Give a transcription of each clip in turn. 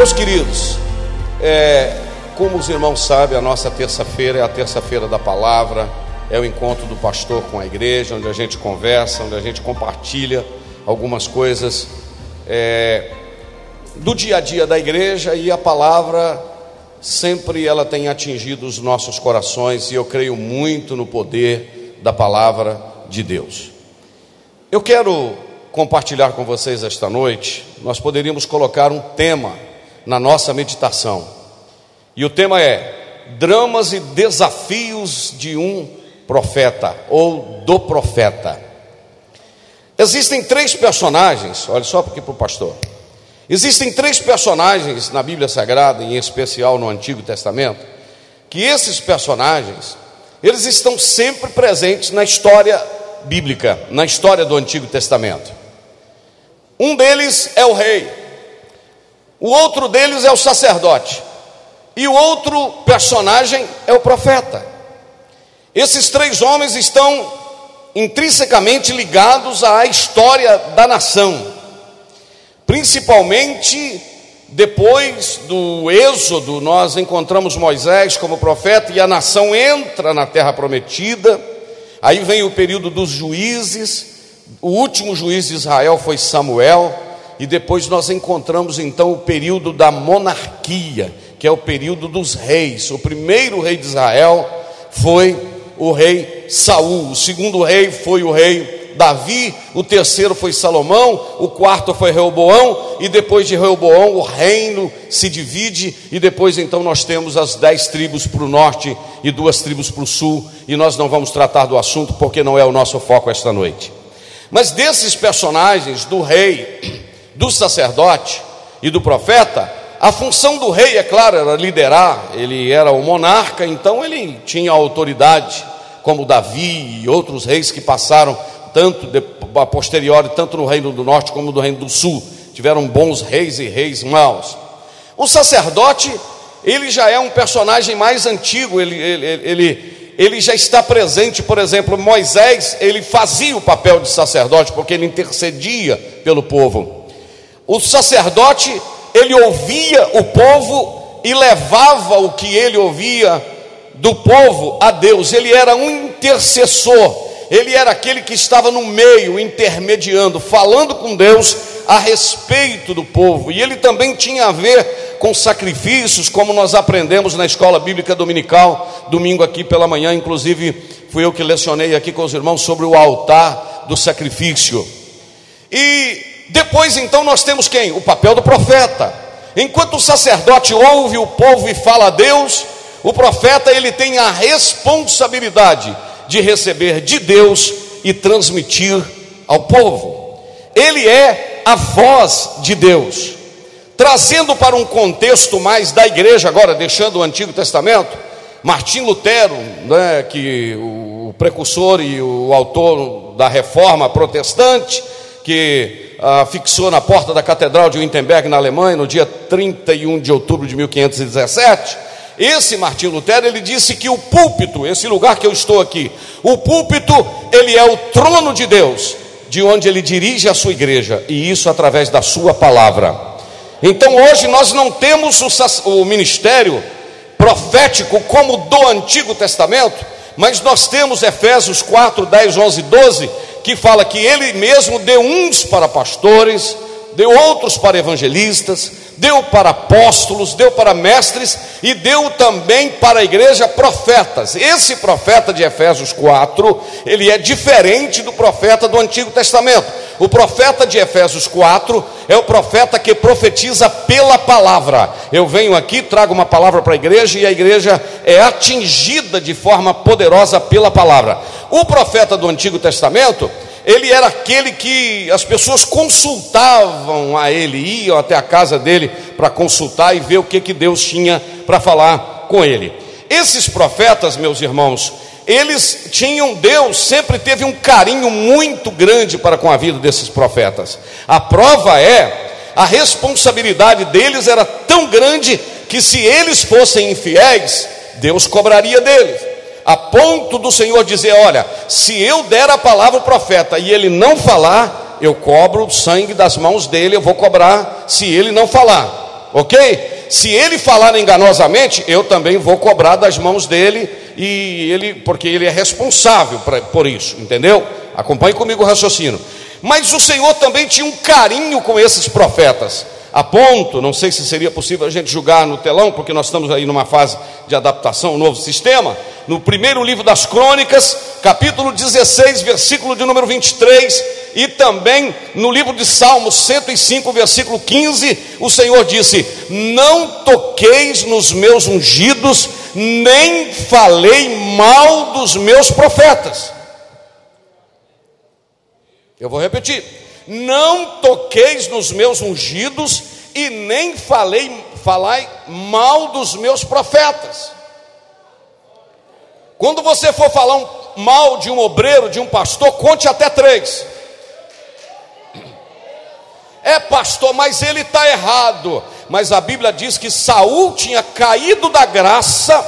Meus queridos, é, como os irmãos sabem, a nossa terça-feira é a terça-feira da palavra, é o encontro do pastor com a igreja, onde a gente conversa, onde a gente compartilha algumas coisas é, do dia a dia da igreja e a palavra sempre ela tem atingido os nossos corações e eu creio muito no poder da palavra de Deus. Eu quero compartilhar com vocês esta noite, nós poderíamos colocar um tema na nossa meditação. E o tema é Dramas e Desafios de um Profeta ou do Profeta. Existem três personagens, olha só aqui para o pastor. Existem três personagens na Bíblia Sagrada, em especial no Antigo Testamento, que esses personagens, eles estão sempre presentes na história bíblica, na história do Antigo Testamento. Um deles é o rei, o outro deles é o sacerdote. E o outro personagem é o profeta. Esses três homens estão intrinsecamente ligados à história da nação, principalmente depois do Êxodo, nós encontramos Moisés como profeta e a nação entra na terra prometida. Aí vem o período dos juízes, o último juiz de Israel foi Samuel e depois nós encontramos então o período da monarquia, que é o período dos reis. O primeiro rei de Israel foi o rei Saul, o segundo rei foi o rei Davi, o terceiro foi Salomão, o quarto foi Reoboão, e depois de Reoboão o reino se divide, e depois então nós temos as dez tribos para o norte e duas tribos para o sul, e nós não vamos tratar do assunto porque não é o nosso foco esta noite. Mas desses personagens, do rei, do sacerdote e do profeta, a função do rei, é claro, era liderar, ele era o monarca, então ele tinha autoridade, como Davi e outros reis que passaram, tanto de, a posteriori, tanto no reino do norte como no reino do sul, tiveram bons reis e reis maus. O sacerdote, ele já é um personagem mais antigo, ele, ele, ele, ele já está presente, por exemplo, Moisés, ele fazia o papel de sacerdote, porque ele intercedia pelo povo. O sacerdote, ele ouvia o povo e levava o que ele ouvia do povo a Deus. Ele era um intercessor. Ele era aquele que estava no meio, intermediando, falando com Deus a respeito do povo. E ele também tinha a ver com sacrifícios, como nós aprendemos na escola bíblica dominical, domingo aqui pela manhã, inclusive fui eu que lecionei aqui com os irmãos sobre o altar do sacrifício. E depois então nós temos quem? O papel do profeta. Enquanto o sacerdote ouve o povo e fala a Deus, o profeta ele tem a responsabilidade de receber de Deus e transmitir ao povo. Ele é a voz de Deus. Trazendo para um contexto mais da igreja agora, deixando o Antigo Testamento, Martim Lutero, né, que o precursor e o autor da reforma protestante, que ah, fixou na porta da Catedral de Wittenberg, na Alemanha, no dia 31 de outubro de 1517. Esse Martim Lutero, ele disse que o púlpito, esse lugar que eu estou aqui, o púlpito, ele é o trono de Deus, de onde ele dirige a sua igreja, e isso através da sua palavra. Então hoje nós não temos o, o ministério profético como do Antigo Testamento, mas nós temos Efésios 4, 10, 11, 12, que fala que ele mesmo deu uns para pastores, deu outros para evangelistas, deu para apóstolos, deu para mestres e deu também para a igreja profetas. Esse profeta de Efésios 4, ele é diferente do profeta do Antigo Testamento. O profeta de Efésios 4 é o profeta que profetiza pela palavra. Eu venho aqui, trago uma palavra para a igreja e a igreja é atingida de forma poderosa pela palavra. O profeta do Antigo Testamento, ele era aquele que as pessoas consultavam a ele, iam até a casa dele para consultar e ver o que, que Deus tinha para falar com ele. Esses profetas, meus irmãos, eles tinham, Deus sempre teve um carinho muito grande para com a vida desses profetas. A prova é, a responsabilidade deles era tão grande que se eles fossem infiéis, Deus cobraria deles a ponto do Senhor dizer: Olha, se eu der a palavra ao profeta e ele não falar, eu cobro o sangue das mãos dele, eu vou cobrar se ele não falar, ok? Se ele falar enganosamente, eu também vou cobrar das mãos dele, e ele, porque ele é responsável pra, por isso, entendeu? Acompanhe comigo o raciocínio. Mas o Senhor também tinha um carinho com esses profetas a ponto, não sei se seria possível a gente julgar no telão, porque nós estamos aí numa fase de adaptação ao novo sistema. No primeiro livro das Crônicas, capítulo 16, versículo de número 23, e também no livro de Salmos 105, versículo 15, o Senhor disse: Não toqueis nos meus ungidos, nem falei mal dos meus profetas. Eu vou repetir não toqueis nos meus ungidos e nem falei, falai mal dos meus profetas. Quando você for falar um, mal de um obreiro, de um pastor, conte até três. É pastor, mas ele está errado. Mas a Bíblia diz que Saul tinha caído da graça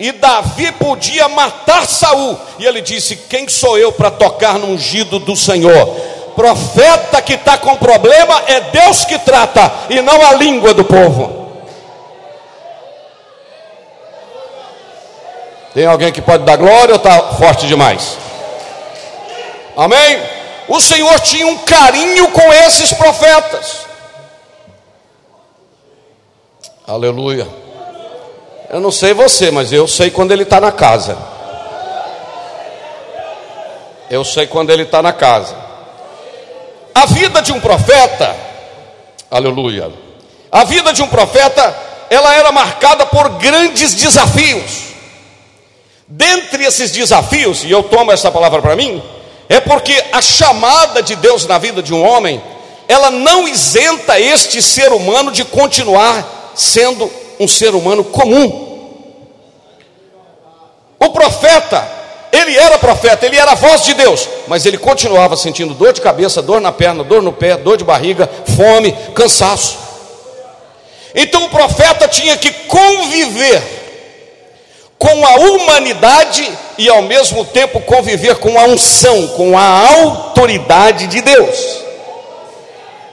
e Davi podia matar Saul. E ele disse: Quem sou eu para tocar no ungido do Senhor? profeta que está com problema é Deus que trata e não a língua do povo. Tem alguém que pode dar glória ou está forte demais? Amém? O Senhor tinha um carinho com esses profetas. Aleluia. Eu não sei você, mas eu sei quando ele está na casa. Eu sei quando ele está na casa. A vida de um profeta, aleluia, a vida de um profeta, ela era marcada por grandes desafios. Dentre esses desafios, e eu tomo essa palavra para mim, é porque a chamada de Deus na vida de um homem, ela não isenta este ser humano de continuar sendo um ser humano comum. O profeta, ele era profeta, ele era a voz de Deus, mas ele continuava sentindo dor de cabeça, dor na perna, dor no pé, dor de barriga, fome, cansaço. Então o profeta tinha que conviver com a humanidade e ao mesmo tempo conviver com a unção, com a autoridade de Deus.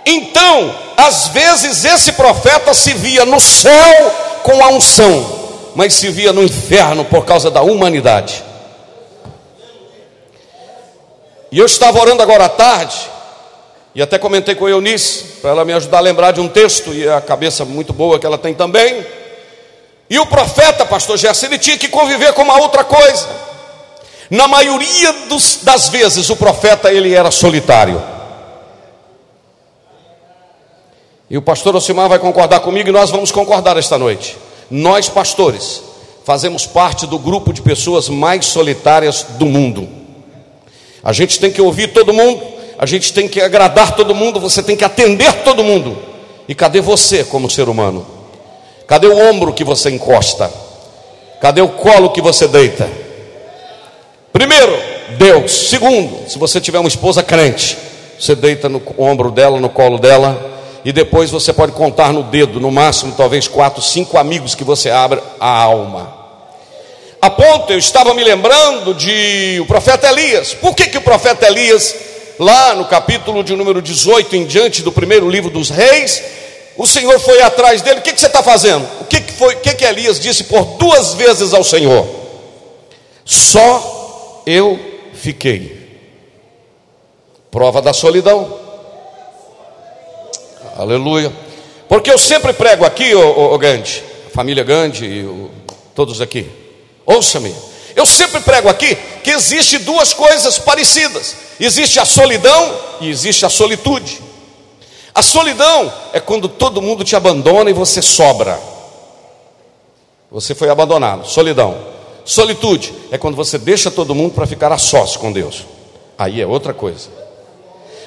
Então, às vezes esse profeta se via no céu com a unção, mas se via no inferno por causa da humanidade. E eu estava orando agora à tarde, e até comentei com a Eunice, para ela me ajudar a lembrar de um texto, e a cabeça muito boa que ela tem também. E o profeta, pastor Gerson, ele tinha que conviver com uma outra coisa. Na maioria dos, das vezes, o profeta ele era solitário. E o pastor Osimar vai concordar comigo e nós vamos concordar esta noite. Nós, pastores, fazemos parte do grupo de pessoas mais solitárias do mundo. A gente tem que ouvir todo mundo, a gente tem que agradar todo mundo, você tem que atender todo mundo. E cadê você como ser humano? Cadê o ombro que você encosta? Cadê o colo que você deita? Primeiro, Deus. Segundo, se você tiver uma esposa crente, você deita no ombro dela, no colo dela, e depois você pode contar no dedo, no máximo, talvez quatro, cinco amigos que você abra a alma. A ponto, eu estava me lembrando de o profeta Elias. Por que, que o profeta Elias, lá no capítulo de número 18, em diante do primeiro livro dos reis, o Senhor foi atrás dele, o que, que você está fazendo? O que, que foi, o que, que Elias disse por duas vezes ao Senhor? Só eu fiquei. Prova da solidão. Aleluia. Porque eu sempre prego aqui, ô, ô, Gandhi, família Gandhi e o, todos aqui. Ouça-me. Eu sempre prego aqui que existe duas coisas parecidas: existe a solidão e existe a solitude. A solidão é quando todo mundo te abandona e você sobra. Você foi abandonado. Solidão. Solitude é quando você deixa todo mundo para ficar a sós com Deus. Aí é outra coisa.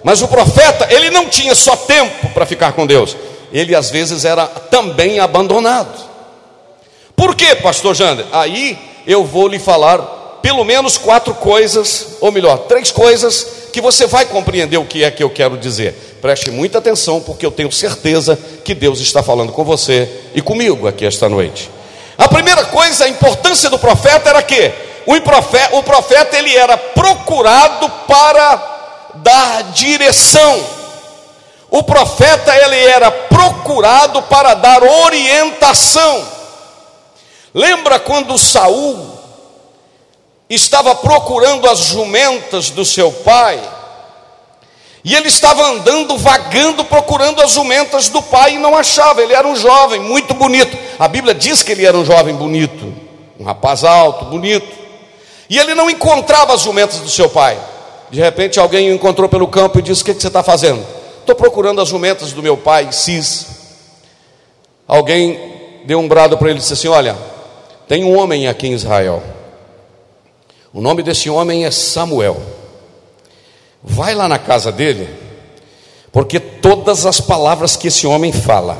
Mas o profeta, ele não tinha só tempo para ficar com Deus, ele às vezes era também abandonado. Por quê, pastor Jander? Aí eu vou lhe falar pelo menos quatro coisas, ou melhor, três coisas que você vai compreender o que é que eu quero dizer. Preste muita atenção, porque eu tenho certeza que Deus está falando com você e comigo aqui esta noite. A primeira coisa, a importância do profeta era que o profeta, o profeta ele era procurado para dar direção. O profeta ele era procurado para dar orientação. Lembra quando Saul estava procurando as jumentas do seu pai? E ele estava andando, vagando, procurando as jumentas do pai e não achava. Ele era um jovem muito bonito. A Bíblia diz que ele era um jovem bonito, um rapaz alto, bonito. E ele não encontrava as jumentas do seu pai. De repente alguém o encontrou pelo campo e disse: O que, que você está fazendo? Estou procurando as jumentas do meu pai, Cis. Alguém deu um brado para ele e disse assim: Olha, tem um homem aqui em Israel. O nome desse homem é Samuel. Vai lá na casa dele, porque todas as palavras que esse homem fala,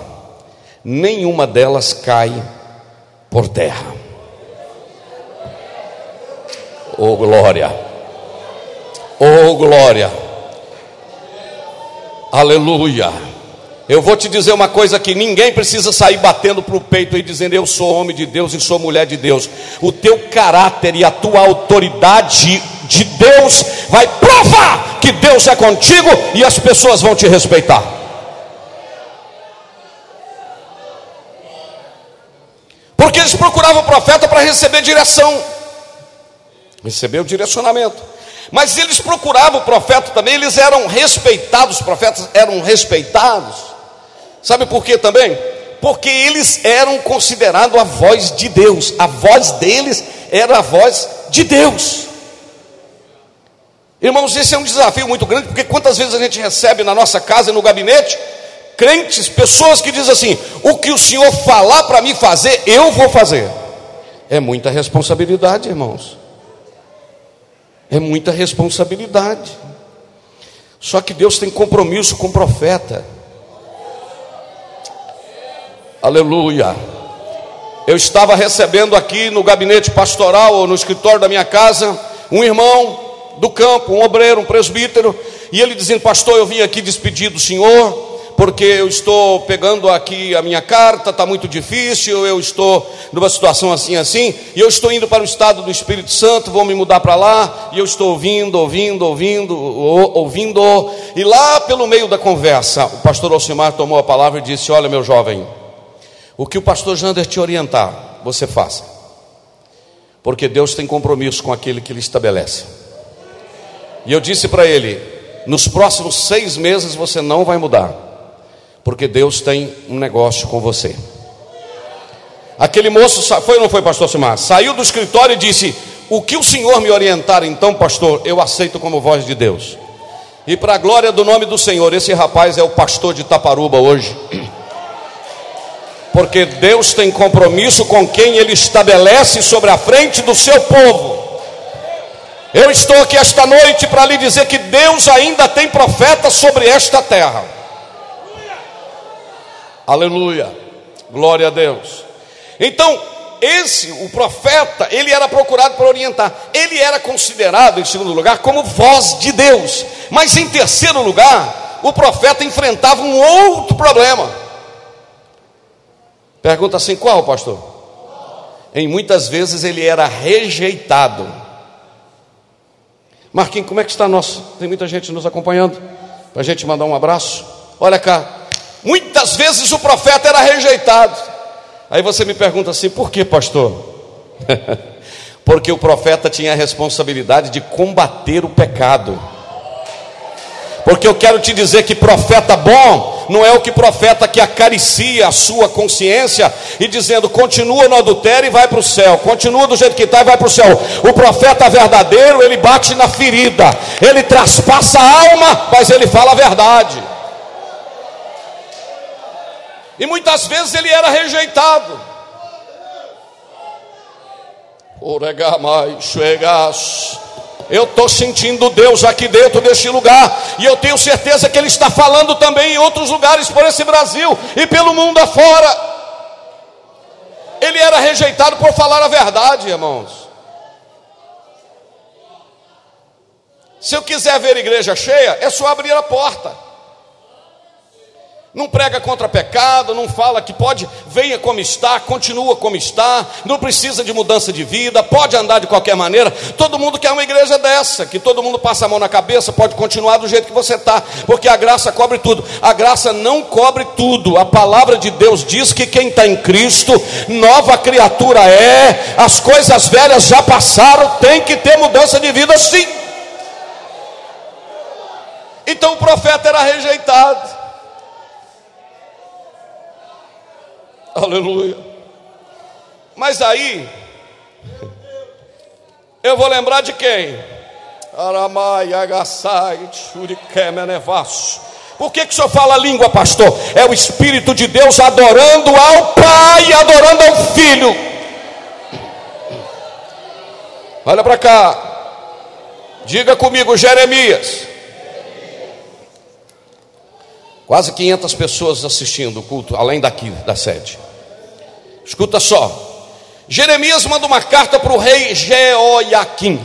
nenhuma delas cai por terra. Oh glória! Oh, glória. Aleluia. Eu vou te dizer uma coisa que ninguém precisa sair batendo para o peito e dizendo eu sou homem de Deus e sou mulher de Deus. O teu caráter e a tua autoridade de Deus vai provar que Deus é contigo e as pessoas vão te respeitar. Porque eles procuravam o profeta para receber direção, receber o direcionamento. Mas eles procuravam o profeta também, eles eram respeitados, os profetas eram respeitados. Sabe por quê também? Porque eles eram considerados a voz de Deus, a voz deles era a voz de Deus. Irmãos, esse é um desafio muito grande, porque quantas vezes a gente recebe na nossa casa, no gabinete, crentes, pessoas que dizem assim: o que o Senhor falar para mim fazer, eu vou fazer. É muita responsabilidade, irmãos. É muita responsabilidade. Só que Deus tem compromisso com o profeta. Aleluia. Eu estava recebendo aqui no gabinete pastoral ou no escritório da minha casa um irmão do campo, um obreiro, um presbítero, e ele dizendo: Pastor, eu vim aqui despedir do senhor porque eu estou pegando aqui a minha carta, está muito difícil, eu estou numa situação assim, assim, e eu estou indo para o estado do Espírito Santo, vou me mudar para lá, e eu estou ouvindo, ouvindo, ouvindo, ouvindo, e lá pelo meio da conversa, o pastor Alcimar tomou a palavra e disse: Olha, meu jovem, o que o pastor Jander te orientar, você faça, porque Deus tem compromisso com aquele que ele estabelece. E eu disse para ele: nos próximos seis meses você não vai mudar porque Deus tem um negócio com você. Aquele moço foi ou não foi, pastor Simar? Saiu do escritório e disse: O que o senhor me orientar, então, pastor, eu aceito como voz de Deus. E para a glória do nome do Senhor, esse rapaz é o pastor de Taparuba hoje. Porque Deus tem compromisso com quem ele estabelece sobre a frente do seu povo. Eu estou aqui esta noite para lhe dizer que Deus ainda tem profeta sobre esta terra. Aleluia. Glória a Deus. Então, esse, o profeta, ele era procurado para orientar. Ele era considerado, em segundo lugar, como voz de Deus. Mas em terceiro lugar, o profeta enfrentava um outro problema. Pergunta assim: qual, pastor? Em muitas vezes ele era rejeitado. Marquinhos, como é que está nosso? Tem muita gente nos acompanhando. Para a gente mandar um abraço. Olha cá, Muitas vezes o profeta era rejeitado. Aí você me pergunta assim: por que, pastor? Porque o profeta tinha a responsabilidade de combater o pecado. Porque eu quero te dizer que profeta bom não é o que profeta que acaricia a sua consciência e dizendo continua no adultério e vai para o céu, continua do jeito que está e vai para o céu. O profeta verdadeiro, ele bate na ferida, ele traspassa a alma, mas ele fala a verdade. E muitas vezes ele era rejeitado. Oregamai, chegas. Eu estou sentindo Deus aqui dentro deste lugar, e eu tenho certeza que Ele está falando também em outros lugares por esse Brasil e pelo mundo afora. Ele era rejeitado por falar a verdade, irmãos. Se eu quiser ver igreja cheia, é só abrir a porta não prega contra pecado, não fala que pode, venha como está, continua como está, não precisa de mudança de vida, pode andar de qualquer maneira. Todo mundo quer uma igreja dessa, que todo mundo passa a mão na cabeça, pode continuar do jeito que você está, porque a graça cobre tudo. A graça não cobre tudo. A palavra de Deus diz que quem está em Cristo, nova criatura é, as coisas velhas já passaram, tem que ter mudança de vida sim. Então o profeta era rejeitado. Aleluia. Mas aí, eu vou lembrar de quem? Aramai, Agassai, Shurikemenevasso. Por que, que o senhor fala língua, pastor? É o Espírito de Deus adorando ao Pai, adorando ao Filho. Olha para cá. Diga comigo, Jeremias. Quase 500 pessoas assistindo o culto, além daqui da sede. Escuta só. Jeremias manda uma carta para o rei Jeoiaquim.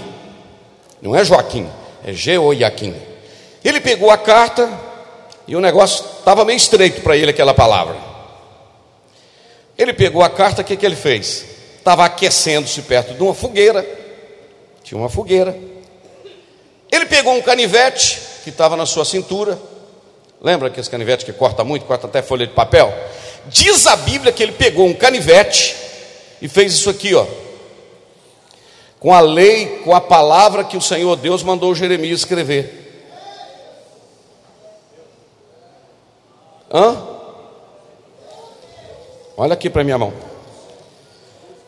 Não é Joaquim, é Jeoiaquim. Ele pegou a carta e o negócio estava meio estreito para ele aquela palavra. Ele pegou a carta, o que, que ele fez? Estava aquecendo-se perto de uma fogueira. Tinha uma fogueira. Ele pegou um canivete que estava na sua cintura Lembra que esse canivete que corta muito, corta até folha de papel? Diz a Bíblia que ele pegou um canivete e fez isso aqui, ó. Com a lei, com a palavra que o Senhor Deus mandou Jeremias escrever. Hã? Olha aqui para minha mão.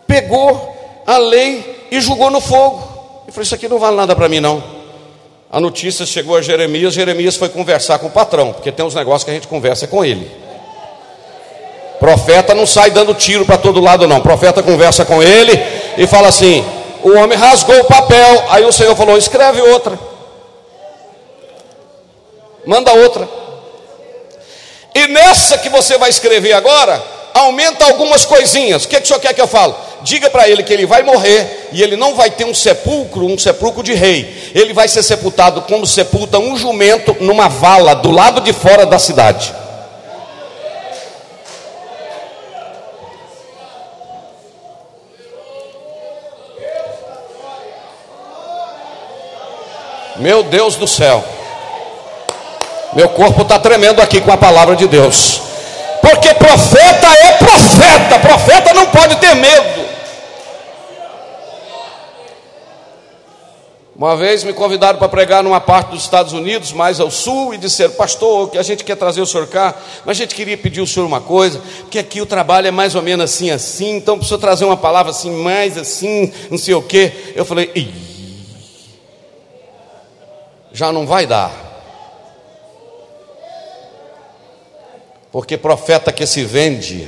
Pegou a lei e jogou no fogo. E falou: Isso aqui não vale nada para mim, não a notícia chegou a Jeremias, Jeremias foi conversar com o patrão, porque tem uns negócios que a gente conversa com ele. Profeta não sai dando tiro para todo lado, não. Profeta conversa com ele e fala assim: o homem rasgou o papel. Aí o Senhor falou: escreve outra. Manda outra. E nessa que você vai escrever agora, aumenta algumas coisinhas. O que, que o senhor quer que eu fale? diga para ele que ele vai morrer e ele não vai ter um sepulcro, um sepulcro de rei. Ele vai ser sepultado como sepulta um jumento numa vala do lado de fora da cidade. Meu Deus do céu. Meu corpo está tremendo aqui com a palavra de Deus. Porque profeta é profeta. Profeta não pode ter medo. Uma vez me convidaram para pregar numa parte dos Estados Unidos, mais ao sul, e disseram, pastor, que a gente quer trazer o senhor cá, mas a gente queria pedir ao senhor uma coisa, porque aqui o trabalho é mais ou menos assim, assim, então precisa trazer uma palavra assim, mais assim, não sei o quê. Eu falei, Ih, já não vai dar. Porque profeta que se vende,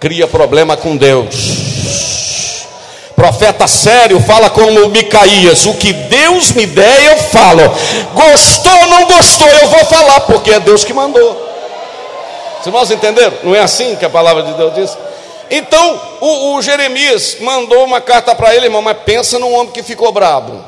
cria problema com Deus. Profeta sério fala como Micaías: O que Deus me der, eu falo. Gostou ou não gostou, eu vou falar, porque é Deus que mandou. Os irmãos entenderam? Não é assim que a palavra de Deus diz? Então, o, o Jeremias mandou uma carta para ele, irmão, mas pensa num homem que ficou brabo.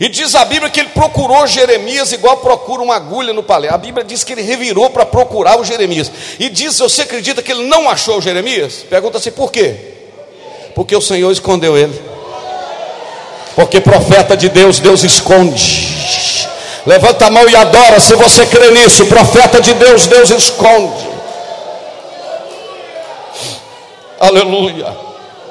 E diz a Bíblia que ele procurou Jeremias igual procura uma agulha no palé. A Bíblia diz que ele revirou para procurar o Jeremias. E diz: Você acredita que ele não achou o Jeremias? Pergunta-se por quê? Porque o Senhor escondeu ele. Porque profeta de Deus, Deus esconde. Levanta a mão e adora se você crê nisso. Profeta de Deus, Deus esconde. Aleluia.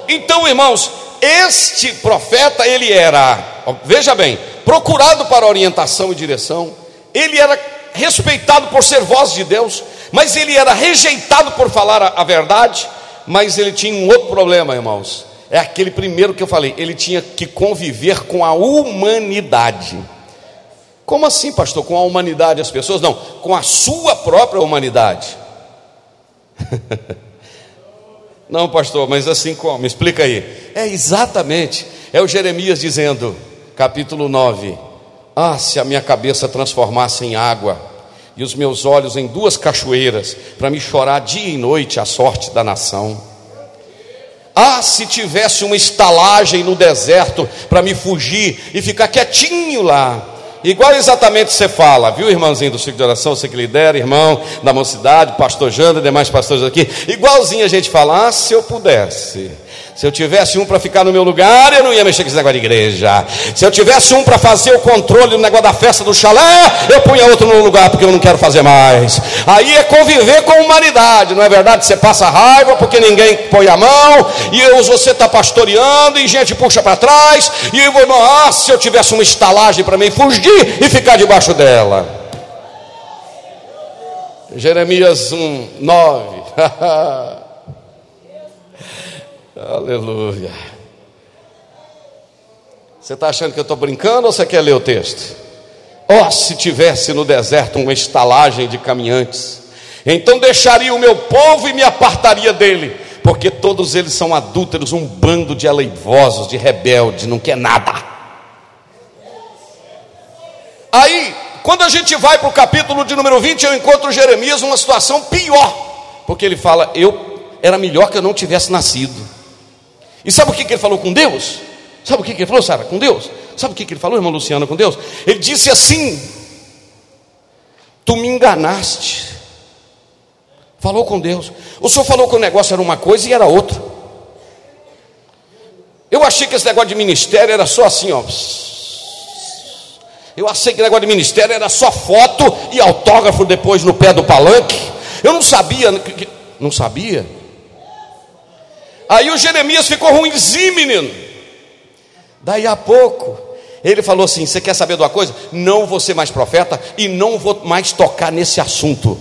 Então, irmãos, este profeta, ele era, veja bem, procurado para orientação e direção, ele era respeitado por ser voz de Deus, mas ele era rejeitado por falar a, a verdade, mas ele tinha um outro problema, irmãos. É aquele primeiro que eu falei, ele tinha que conviver com a humanidade. Como assim, pastor? Com a humanidade as pessoas? Não, com a sua própria humanidade. Não, pastor, mas assim como? Explica aí. É exatamente, é o Jeremias dizendo, capítulo 9: Ah, se a minha cabeça transformasse em água, e os meus olhos em duas cachoeiras, para me chorar dia e noite a sorte da nação. Ah, se tivesse uma estalagem no deserto para me fugir e ficar quietinho lá, Igual exatamente você fala, viu, irmãozinho do ciclo de oração, você que lidera, irmão da mocidade, pastor Janda, demais pastores aqui. Igualzinho a gente fala, ah, se eu pudesse. Se eu tivesse um para ficar no meu lugar, eu não ia mexer com esse negócio de igreja. Se eu tivesse um para fazer o controle do negócio da festa do chalé, eu punha outro no lugar, porque eu não quero fazer mais. Aí é conviver com humanidade, não é verdade? Você passa raiva porque ninguém põe a mão, e você está pastoreando, e gente puxa para trás, e eu vou, ah, se eu tivesse uma estalagem para mim fugir e ficar debaixo dela. Jeremias 1, 9. Aleluia. Você está achando que eu estou brincando ou você quer ler o texto? Oh, se tivesse no deserto uma estalagem de caminhantes, então deixaria o meu povo e me apartaria dele, porque todos eles são adúlteros, um bando de aleivosos, de rebeldes, não quer nada. Aí, quando a gente vai para o capítulo de número 20, eu encontro Jeremias numa situação pior, porque ele fala: Eu era melhor que eu não tivesse nascido. E sabe o que, que ele falou com Deus? Sabe o que, que ele falou, Sara, com Deus? Sabe o que, que ele falou, irmão Luciano, com Deus? Ele disse assim: Tu me enganaste. Falou com Deus. O senhor falou que o negócio era uma coisa e era outra. Eu achei que esse negócio de ministério era só assim, ó. Eu achei que o negócio de ministério era só foto e autógrafo depois no pé do palanque. Eu não sabia, não sabia Aí o Jeremias ficou ruimzinho, menino. Daí a pouco, ele falou assim: Você quer saber de uma coisa? Não vou ser mais profeta e não vou mais tocar nesse assunto.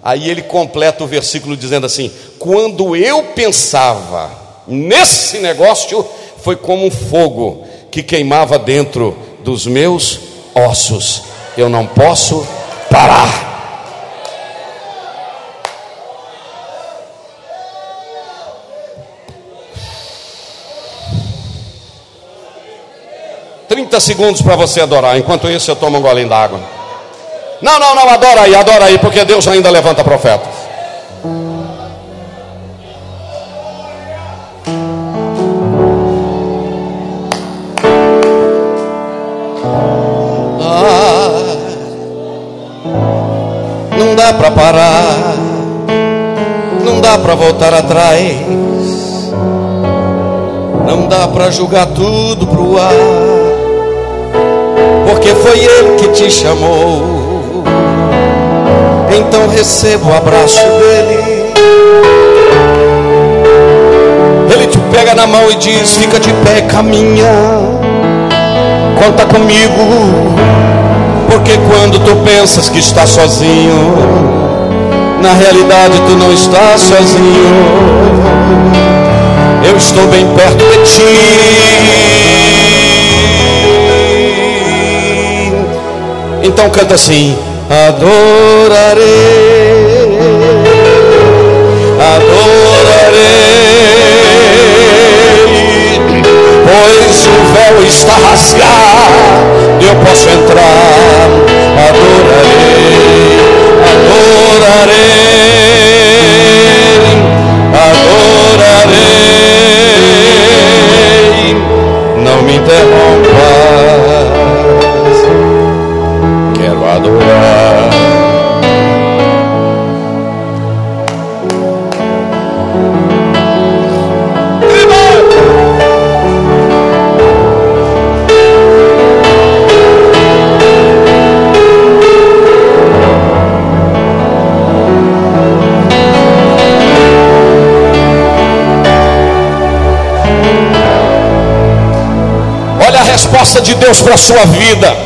Aí ele completa o versículo dizendo assim: Quando eu pensava nesse negócio, foi como um fogo que queimava dentro dos meus ossos. Eu não posso parar. 30 segundos para você adorar. Enquanto isso, eu tomo um golinho d'água. Não, não, não, adora aí, adora aí, porque Deus ainda levanta profetas. Ah, não dá para parar, não dá para voltar atrás, não dá para julgar tudo pro ar porque foi Ele que te chamou. Então receba o abraço dele. Ele te pega na mão e diz: Fica de pé, caminha, conta comigo. Porque quando tu pensas que está sozinho, na realidade tu não estás sozinho. Eu estou bem perto de ti. Então canta assim: Adorarei, adorarei, pois o véu está rasgado, eu posso entrar. Adorarei, adorarei. graça de Deus para a sua vida.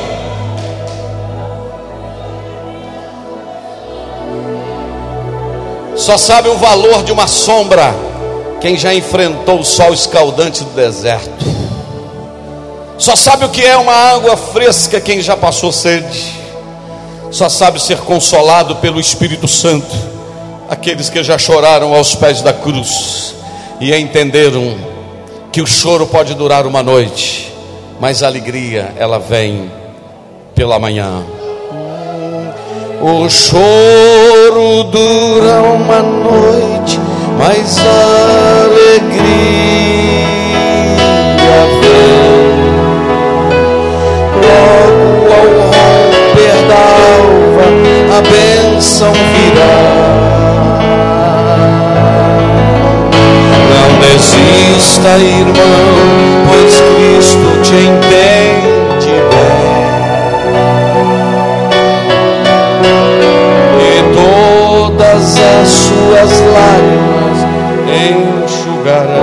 Só sabe o valor de uma sombra quem já enfrentou o sol escaldante do deserto. Só sabe o que é uma água fresca quem já passou sede. Só sabe ser consolado pelo Espírito Santo aqueles que já choraram aos pés da cruz e entenderam que o choro pode durar uma noite, mas a alegria ela vem pela manhã. O choro dura uma noite, mas a alegria vem. Logo ao romper da alva, a bênção virá. Desista, irmão, pois Cristo te entende bem. E todas as suas lágrimas enxugará.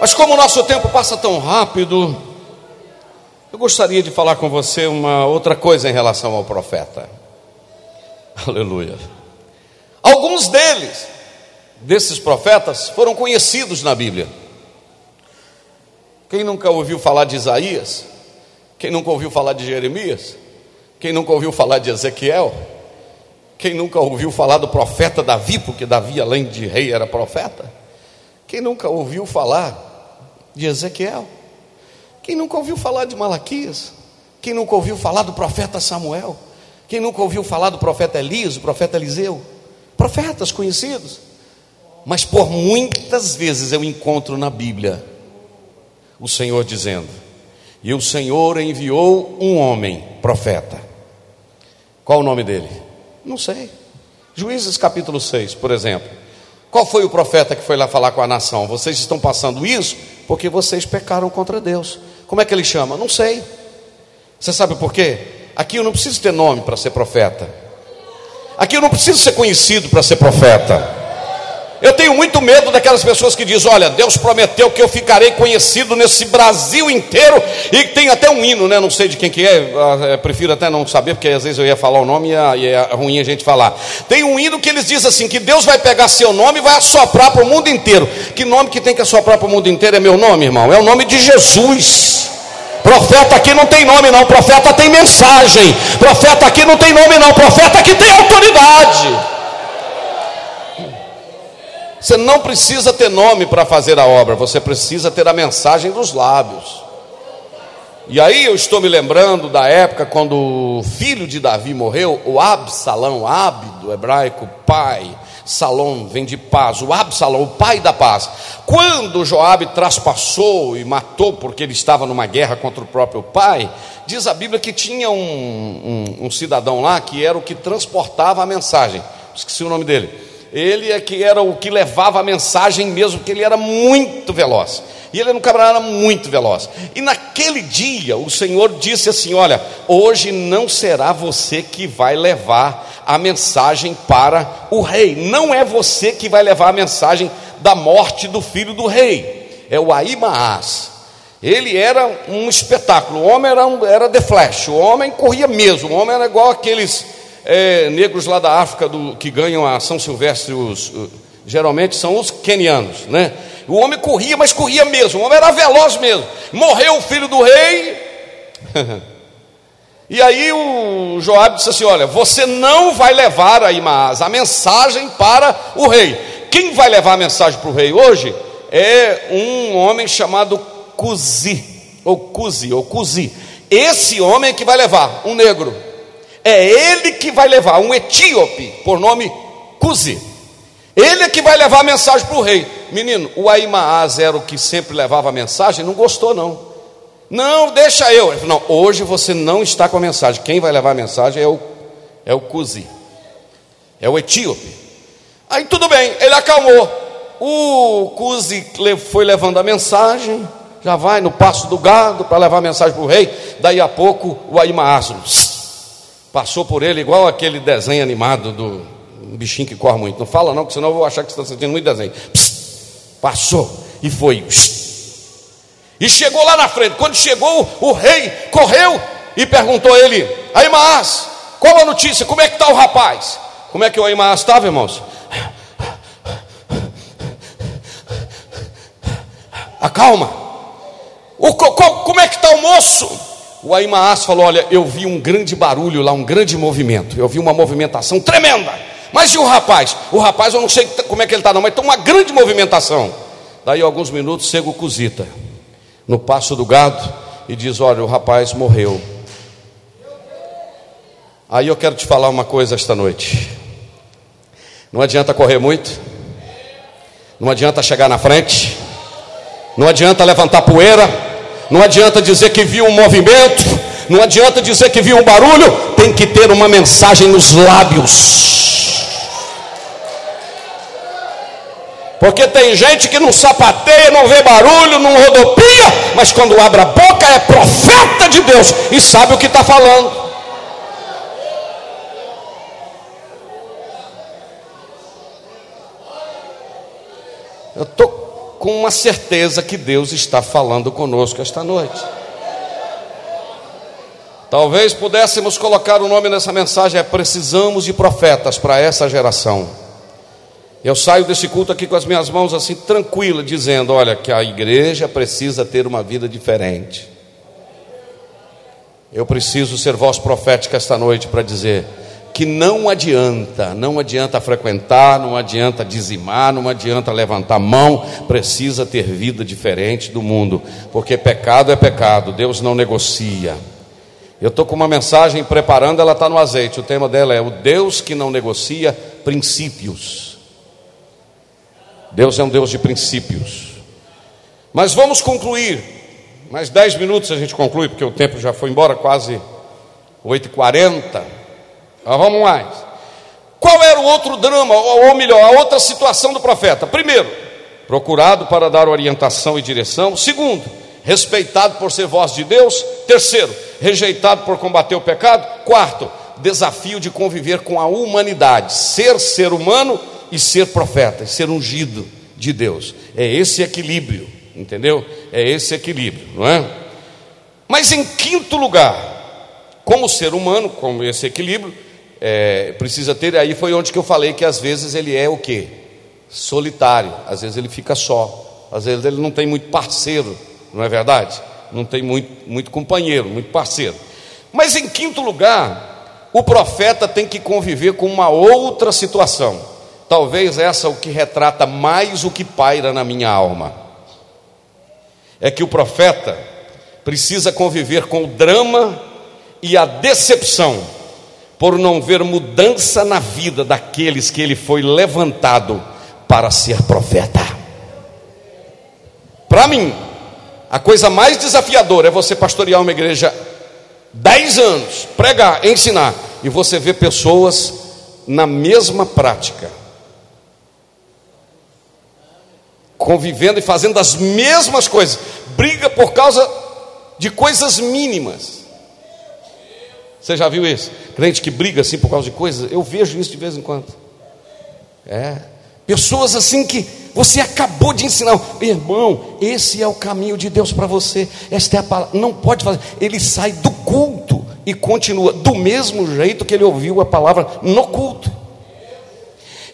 Mas como o nosso tempo passa tão rápido, eu gostaria de falar com você uma outra coisa em relação ao profeta. Aleluia. Alguns deles, desses profetas, foram conhecidos na Bíblia. Quem nunca ouviu falar de Isaías? Quem nunca ouviu falar de Jeremias? Quem nunca ouviu falar de Ezequiel? Quem nunca ouviu falar do profeta Davi, porque Davi, além de rei, era profeta? Quem nunca ouviu falar de Ezequiel? Quem nunca ouviu falar de Malaquias? Quem nunca ouviu falar do profeta Samuel? Quem nunca ouviu falar do profeta Elias, do profeta Eliseu? Profetas conhecidos. Mas por muitas vezes eu encontro na Bíblia o Senhor dizendo: E o Senhor enviou um homem, profeta. Qual o nome dele? Não sei. Juízes capítulo 6, por exemplo. Qual foi o profeta que foi lá falar com a nação? Vocês estão passando isso porque vocês pecaram contra Deus. Como é que ele chama? Não sei. Você sabe por quê? Aqui eu não preciso ter nome para ser profeta. Aqui eu não preciso ser conhecido para ser profeta. Eu tenho muito medo daquelas pessoas que dizem: Olha, Deus prometeu que eu ficarei conhecido nesse Brasil inteiro. E tem até um hino, né? Não sei de quem que é, ah, prefiro até não saber, porque às vezes eu ia falar o nome e é ruim a gente falar. Tem um hino que eles dizem assim: que Deus vai pegar seu nome e vai assoprar para o mundo inteiro. Que nome que tem que assoprar para o mundo inteiro é meu nome, irmão? É o nome de Jesus. Profeta aqui não tem nome, não. Profeta tem mensagem. Profeta aqui não tem nome, não. Profeta aqui tem autoridade. Você não precisa ter nome para fazer a obra, você precisa ter a mensagem dos lábios. E aí eu estou me lembrando da época quando o filho de Davi morreu, o Absalão, Ab do hebraico, pai, Salom vem de paz, o Absalão, o pai da paz. Quando Joabe traspassou e matou porque ele estava numa guerra contra o próprio pai, diz a Bíblia que tinha um, um, um cidadão lá que era o que transportava a mensagem. Esqueci o nome dele ele é que era o que levava a mensagem mesmo, porque ele era muito veloz. E ele era um camarada muito veloz. E naquele dia o Senhor disse assim: Olha, hoje não será você que vai levar a mensagem para o rei. Não é você que vai levar a mensagem da morte do filho do rei. É o Aimaas. Ele era um espetáculo. O homem era, um, era de flash. O homem corria mesmo. O homem era igual aqueles é, negros lá da África do, que ganham a São Silvestre, os, geralmente são os quenianos, né? O homem corria, mas corria mesmo, o homem era veloz mesmo. Morreu o filho do rei. e aí o Joabe disse assim: Olha, você não vai levar a Imaás a mensagem para o rei. Quem vai levar a mensagem para o rei hoje é um homem chamado Cusi, ou Cusi, ou Cusi. Esse homem é que vai levar, um negro. É ele que vai levar, um etíope, por nome Cusi. Ele é que vai levar a mensagem para o rei. Menino, o Aimaaz era o que sempre levava a mensagem, não gostou não. Não, deixa eu. Ele falou, não, hoje você não está com a mensagem. Quem vai levar a mensagem é o, é o Cusi. É o etíope. Aí tudo bem, ele acalmou. O Cusi foi levando a mensagem, já vai no passo do gado para levar a mensagem para o rei. Daí a pouco o Aimaaz Passou por ele igual aquele desenho animado do um bichinho que corre muito. Não fala não, porque senão eu vou achar que você está sentindo muito desenho. Psst, passou. e foi. E chegou lá na frente. Quando chegou, o rei correu e perguntou a ele: Aimaas, qual a notícia? Como é que está o rapaz? Como é que o Aimaas estava, irmãos? Acalma. O, qual, como é que está o moço? O Aimaas falou: Olha, eu vi um grande barulho lá, um grande movimento. Eu vi uma movimentação tremenda. Mas e o rapaz? O rapaz, eu não sei como é que ele está, não, mas tem uma grande movimentação. Daí, alguns minutos, chega o Cusita no passo do gado e diz: Olha, o rapaz morreu. Aí eu quero te falar uma coisa esta noite. Não adianta correr muito, não adianta chegar na frente, não adianta levantar poeira, não adianta dizer que viu um movimento, não adianta dizer que viu um barulho, tem que ter uma mensagem nos lábios. Porque tem gente que não sapateia, não vê barulho, não rodopia, mas quando abre a boca é profeta de Deus e sabe o que está falando. Eu estou com uma certeza que Deus está falando conosco esta noite. Talvez pudéssemos colocar o nome nessa mensagem: é precisamos de profetas para essa geração. Eu saio desse culto aqui com as minhas mãos assim tranquila, dizendo: olha, que a igreja precisa ter uma vida diferente. Eu preciso ser voz profética esta noite para dizer: que não adianta, não adianta frequentar, não adianta dizimar, não adianta levantar mão, precisa ter vida diferente do mundo, porque pecado é pecado, Deus não negocia. Eu estou com uma mensagem preparando, ela está no azeite. O tema dela é o Deus que não negocia princípios. Deus é um Deus de princípios. Mas vamos concluir. Mais dez minutos a gente conclui, porque o tempo já foi embora, quase 8h40. Mas vamos mais. Qual era o outro drama, ou melhor, a outra situação do profeta? Primeiro, procurado para dar orientação e direção. Segundo, respeitado por ser voz de Deus. Terceiro, rejeitado por combater o pecado. Quarto, desafio de conviver com a humanidade, ser ser humano e ser profeta, ser ungido de Deus. É esse equilíbrio, entendeu? É esse equilíbrio, não é? Mas em quinto lugar, como ser humano, com esse equilíbrio, é, precisa ter, aí foi onde que eu falei que às vezes ele é o que? Solitário, às vezes ele fica só, às vezes ele não tem muito parceiro, não é verdade? Não tem muito, muito companheiro, muito parceiro. Mas em quinto lugar, o profeta tem que conviver com uma outra situação. Talvez essa é o que retrata mais o que paira na minha alma. É que o profeta precisa conviver com o drama e a decepção por não ver mudança na vida daqueles que ele foi levantado para ser profeta. Para mim, a coisa mais desafiadora é você pastorear uma igreja dez anos, pregar, ensinar, e você ver pessoas na mesma prática, convivendo e fazendo as mesmas coisas, briga por causa de coisas mínimas. Você já viu isso? Crente que briga assim por causa de coisas? Eu vejo isso de vez em quando. É. Pessoas assim que você acabou de ensinar, irmão, esse é o caminho de Deus para você. Esta é a palavra. Não pode fazer. Ele sai do culto e continua do mesmo jeito que ele ouviu a palavra no culto.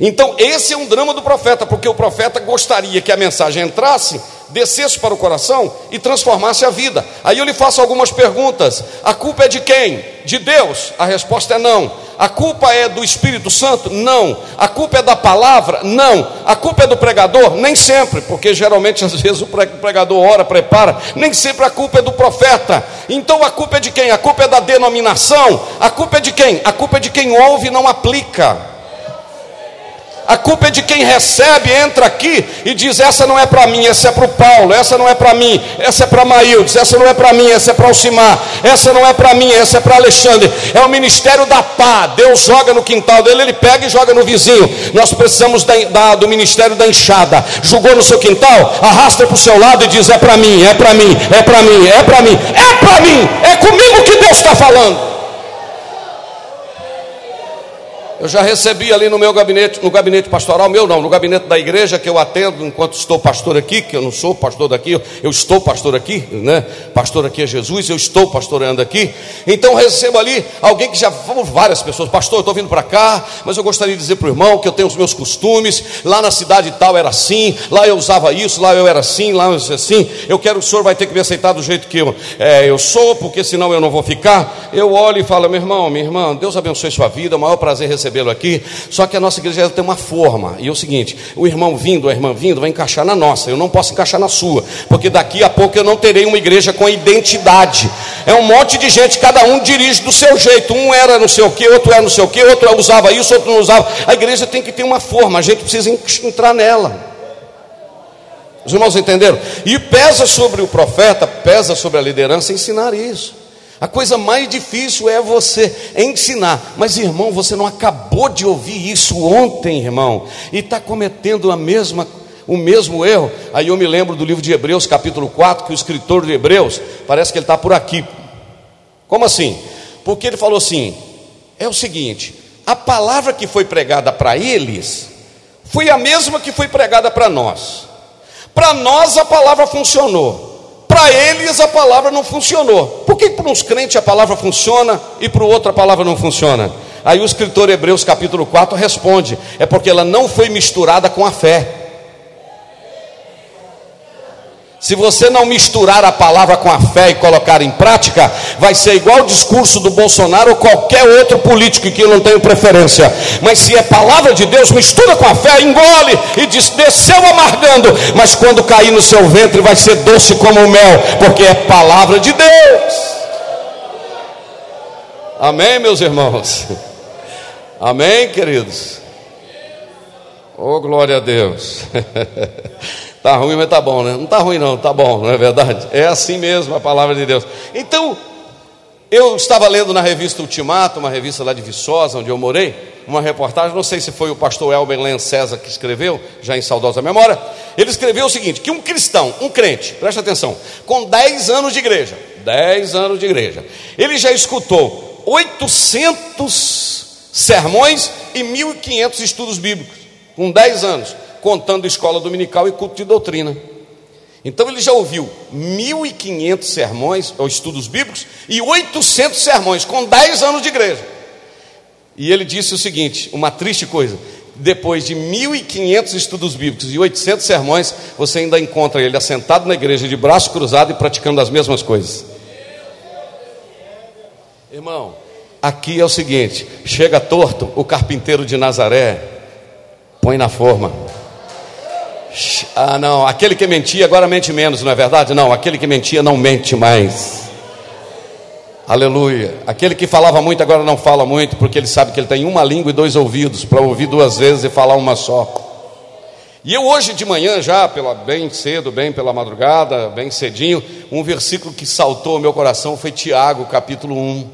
Então, esse é um drama do profeta, porque o profeta gostaria que a mensagem entrasse, descesse para o coração e transformasse a vida. Aí eu lhe faço algumas perguntas: a culpa é de quem? De Deus? A resposta é não. A culpa é do Espírito Santo? Não. A culpa é da palavra? Não. A culpa é do pregador? Nem sempre, porque geralmente às vezes o pregador ora, prepara, nem sempre a culpa é do profeta. Então a culpa é de quem? A culpa é da denominação? A culpa é de quem? A culpa é de quem ouve e não aplica. A culpa é de quem recebe, entra aqui e diz: essa não é para mim, essa é para o Paulo, essa não é para mim, essa é para Maildes, essa não é para mim, essa é para Alcimar, essa não é para mim, essa é para Alexandre. É o ministério da pá. Deus joga no quintal dele, ele pega e joga no vizinho. Nós precisamos da, da, do ministério da enxada. Jogou no seu quintal, arrasta para o seu lado e diz: é para mim, é para mim, é para mim, é para mim, é para mim, é comigo que Deus está falando. Eu já recebi ali no meu gabinete, no gabinete pastoral, meu não, no gabinete da igreja que eu atendo enquanto estou pastor aqui, que eu não sou pastor daqui, eu estou pastor aqui, né? Pastor aqui é Jesus, eu estou pastoreando aqui. Então recebo ali alguém que já várias pessoas, pastor, eu estou vindo para cá, mas eu gostaria de dizer para o irmão que eu tenho os meus costumes, lá na cidade tal era assim, lá eu usava isso, lá eu era assim, lá eu era assim. Eu quero o senhor vai ter que me aceitar do jeito que eu, é, eu sou, porque senão eu não vou ficar. Eu olho e falo, meu irmão, minha irmã, Deus abençoe sua vida, o maior prazer receber recebê-lo aqui. Só que a nossa igreja tem uma forma. E é o seguinte: o irmão vindo, a irmã vindo, vai encaixar na nossa. Eu não posso encaixar na sua, porque daqui a pouco eu não terei uma igreja com identidade. É um monte de gente, cada um dirige do seu jeito. Um era não sei o que, outro era não sei o que, outro usava isso, outro não usava. A igreja tem que ter uma forma, a gente precisa entrar nela. Os irmãos entenderam? E pesa sobre o profeta, pesa sobre a liderança ensinar isso. A coisa mais difícil é você ensinar. Mas, irmão, você não acabou de ouvir isso ontem, irmão, e está cometendo a mesma, o mesmo erro. Aí eu me lembro do livro de Hebreus, capítulo 4, que o escritor de Hebreus, parece que ele está por aqui. Como assim? Porque ele falou assim: é o seguinte, a palavra que foi pregada para eles foi a mesma que foi pregada para nós. Para nós a palavra funcionou. Para eles a palavra não funcionou. Por que para uns crentes a palavra funciona e para o outro a palavra não funciona? Aí o escritor Hebreus capítulo 4 responde: é porque ela não foi misturada com a fé. Se você não misturar a palavra com a fé e colocar em prática, vai ser igual o discurso do Bolsonaro ou qualquer outro político que eu não tenho preferência. Mas se é palavra de Deus, mistura com a fé, engole e diz: desceu amargando, mas quando cair no seu ventre vai ser doce como o mel, porque é palavra de Deus. Amém, meus irmãos? Amém, queridos? Oh, glória a Deus. Tá ruim, mas tá bom, né? Não tá ruim não, tá bom, não é verdade? É assim mesmo a palavra de Deus. Então, eu estava lendo na revista Ultimato, uma revista lá de Viçosa, onde eu morei, uma reportagem, não sei se foi o pastor Elber Len César que escreveu, já em saudosa memória. Ele escreveu o seguinte: que um cristão, um crente, presta atenção, com 10 anos de igreja, 10 anos de igreja, ele já escutou 800 sermões e 1.500 estudos bíblicos, com 10 anos contando escola dominical e culto de doutrina. Então ele já ouviu 1.500 sermões, ou estudos bíblicos, e 800 sermões, com 10 anos de igreja. E ele disse o seguinte: uma triste coisa, depois de 1.500 estudos bíblicos e 800 sermões, você ainda encontra ele assentado na igreja, de braço cruzado e praticando as mesmas coisas. Irmão, aqui é o seguinte: chega torto, o carpinteiro de Nazaré põe na forma. Ah, não, aquele que mentia agora mente menos, não é verdade? Não, aquele que mentia não mente mais. Aleluia. Aquele que falava muito agora não fala muito, porque ele sabe que ele tem uma língua e dois ouvidos para ouvir duas vezes e falar uma só. E eu hoje de manhã já, pela, bem cedo, bem pela madrugada, bem cedinho, um versículo que saltou ao meu coração foi Tiago, capítulo 1.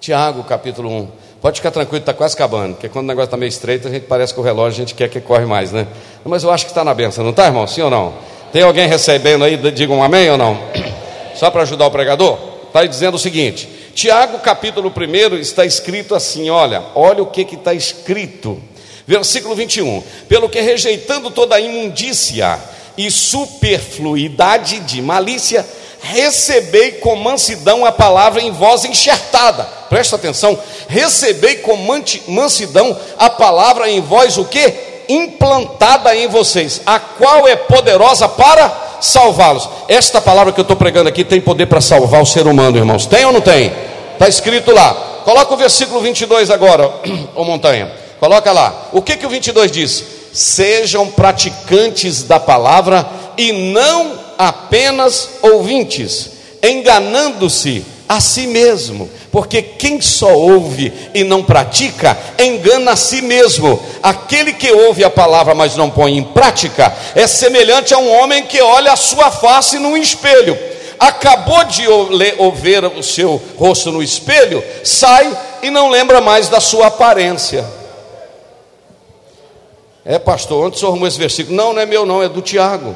Tiago, capítulo 1. Pode ficar tranquilo, está quase acabando, porque quando o negócio está meio estreito, a gente parece que o relógio a gente quer que corre mais, né? Mas eu acho que está na benção, não está, irmão? Sim ou não? Tem alguém recebendo aí? Diga um amém ou não? Só para ajudar o pregador? Está aí dizendo o seguinte: Tiago, capítulo 1, está escrito assim: olha, olha o que está escrito. Versículo 21: Pelo que rejeitando toda a imundícia e superfluidade de malícia, recebei com mansidão a palavra em voz enxertada. Presta atenção, recebei com mansidão a palavra em voz o que? Implantada em vocês, a qual é poderosa para salvá-los. Esta palavra que eu estou pregando aqui tem poder para salvar o ser humano, irmãos. Tem ou não tem? Está escrito lá. Coloca o versículo 22 agora, ô montanha. Coloca lá. O que que o 22 diz? Sejam praticantes da palavra e não apenas ouvintes, enganando-se a si mesmo, porque quem só ouve e não pratica, engana a si mesmo. Aquele que ouve a palavra, mas não põe em prática, é semelhante a um homem que olha a sua face num espelho. Acabou de ver o seu rosto no espelho, sai e não lembra mais da sua aparência. É, pastor, onde o senhor arrumou esse versículo? Não, não é meu, não, é do Tiago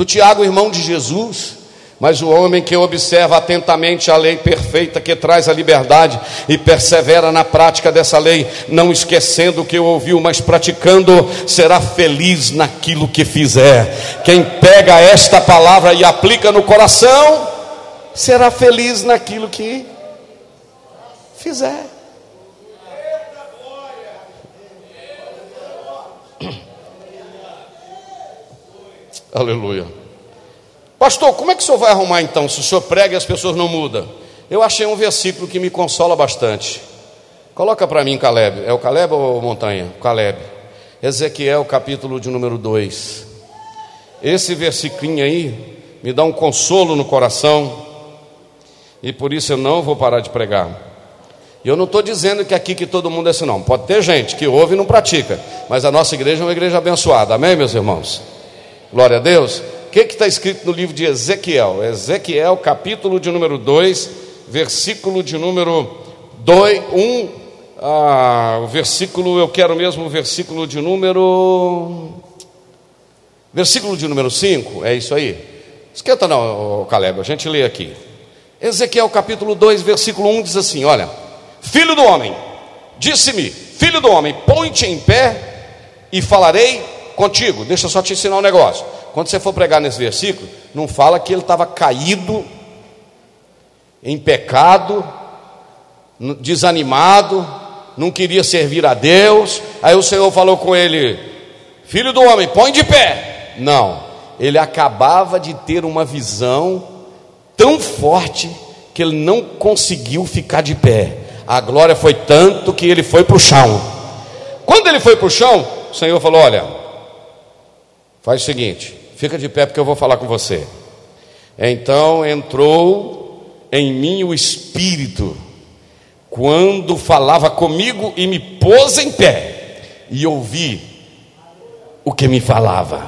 do Tiago, irmão de Jesus, mas o homem que observa atentamente a lei perfeita que traz a liberdade e persevera na prática dessa lei, não esquecendo o que ouviu, mas praticando, será feliz naquilo que fizer. Quem pega esta palavra e aplica no coração, será feliz naquilo que fizer. Aleluia. Pastor, como é que o senhor vai arrumar então se o senhor prega e as pessoas não mudam? Eu achei um versículo que me consola bastante. Coloca para mim, Caleb. É o Caleb ou Montanha? Caleb. Ezequiel, capítulo de número 2. Esse versículo aí me dá um consolo no coração. E por isso eu não vou parar de pregar. E eu não estou dizendo que aqui que todo mundo é assim, não. Pode ter gente que ouve e não pratica. Mas a nossa igreja é uma igreja abençoada. Amém, meus irmãos? Glória a Deus. O que está escrito no livro de Ezequiel? Ezequiel, capítulo de número 2, versículo de número 2, 1. Ah, o versículo, eu quero mesmo o versículo de número. Versículo de número 5, é isso aí? Esquenta não, Caleb, a gente lê aqui. Ezequiel capítulo 2, versículo 1 diz assim: Olha, filho do homem, disse-me, filho do homem, põe-te em pé e falarei contigo. Deixa eu só te ensinar um negócio. Quando você for pregar nesse versículo, não fala que ele estava caído, em pecado, desanimado, não queria servir a Deus. Aí o Senhor falou com ele: Filho do homem, põe de pé. Não, ele acabava de ter uma visão tão forte que ele não conseguiu ficar de pé. A glória foi tanto que ele foi para o chão. Quando ele foi para o chão, o Senhor falou: Olha, Faz o seguinte, fica de pé porque eu vou falar com você. Então entrou em mim o Espírito, quando falava comigo e me pôs em pé, e ouvi o que me falava.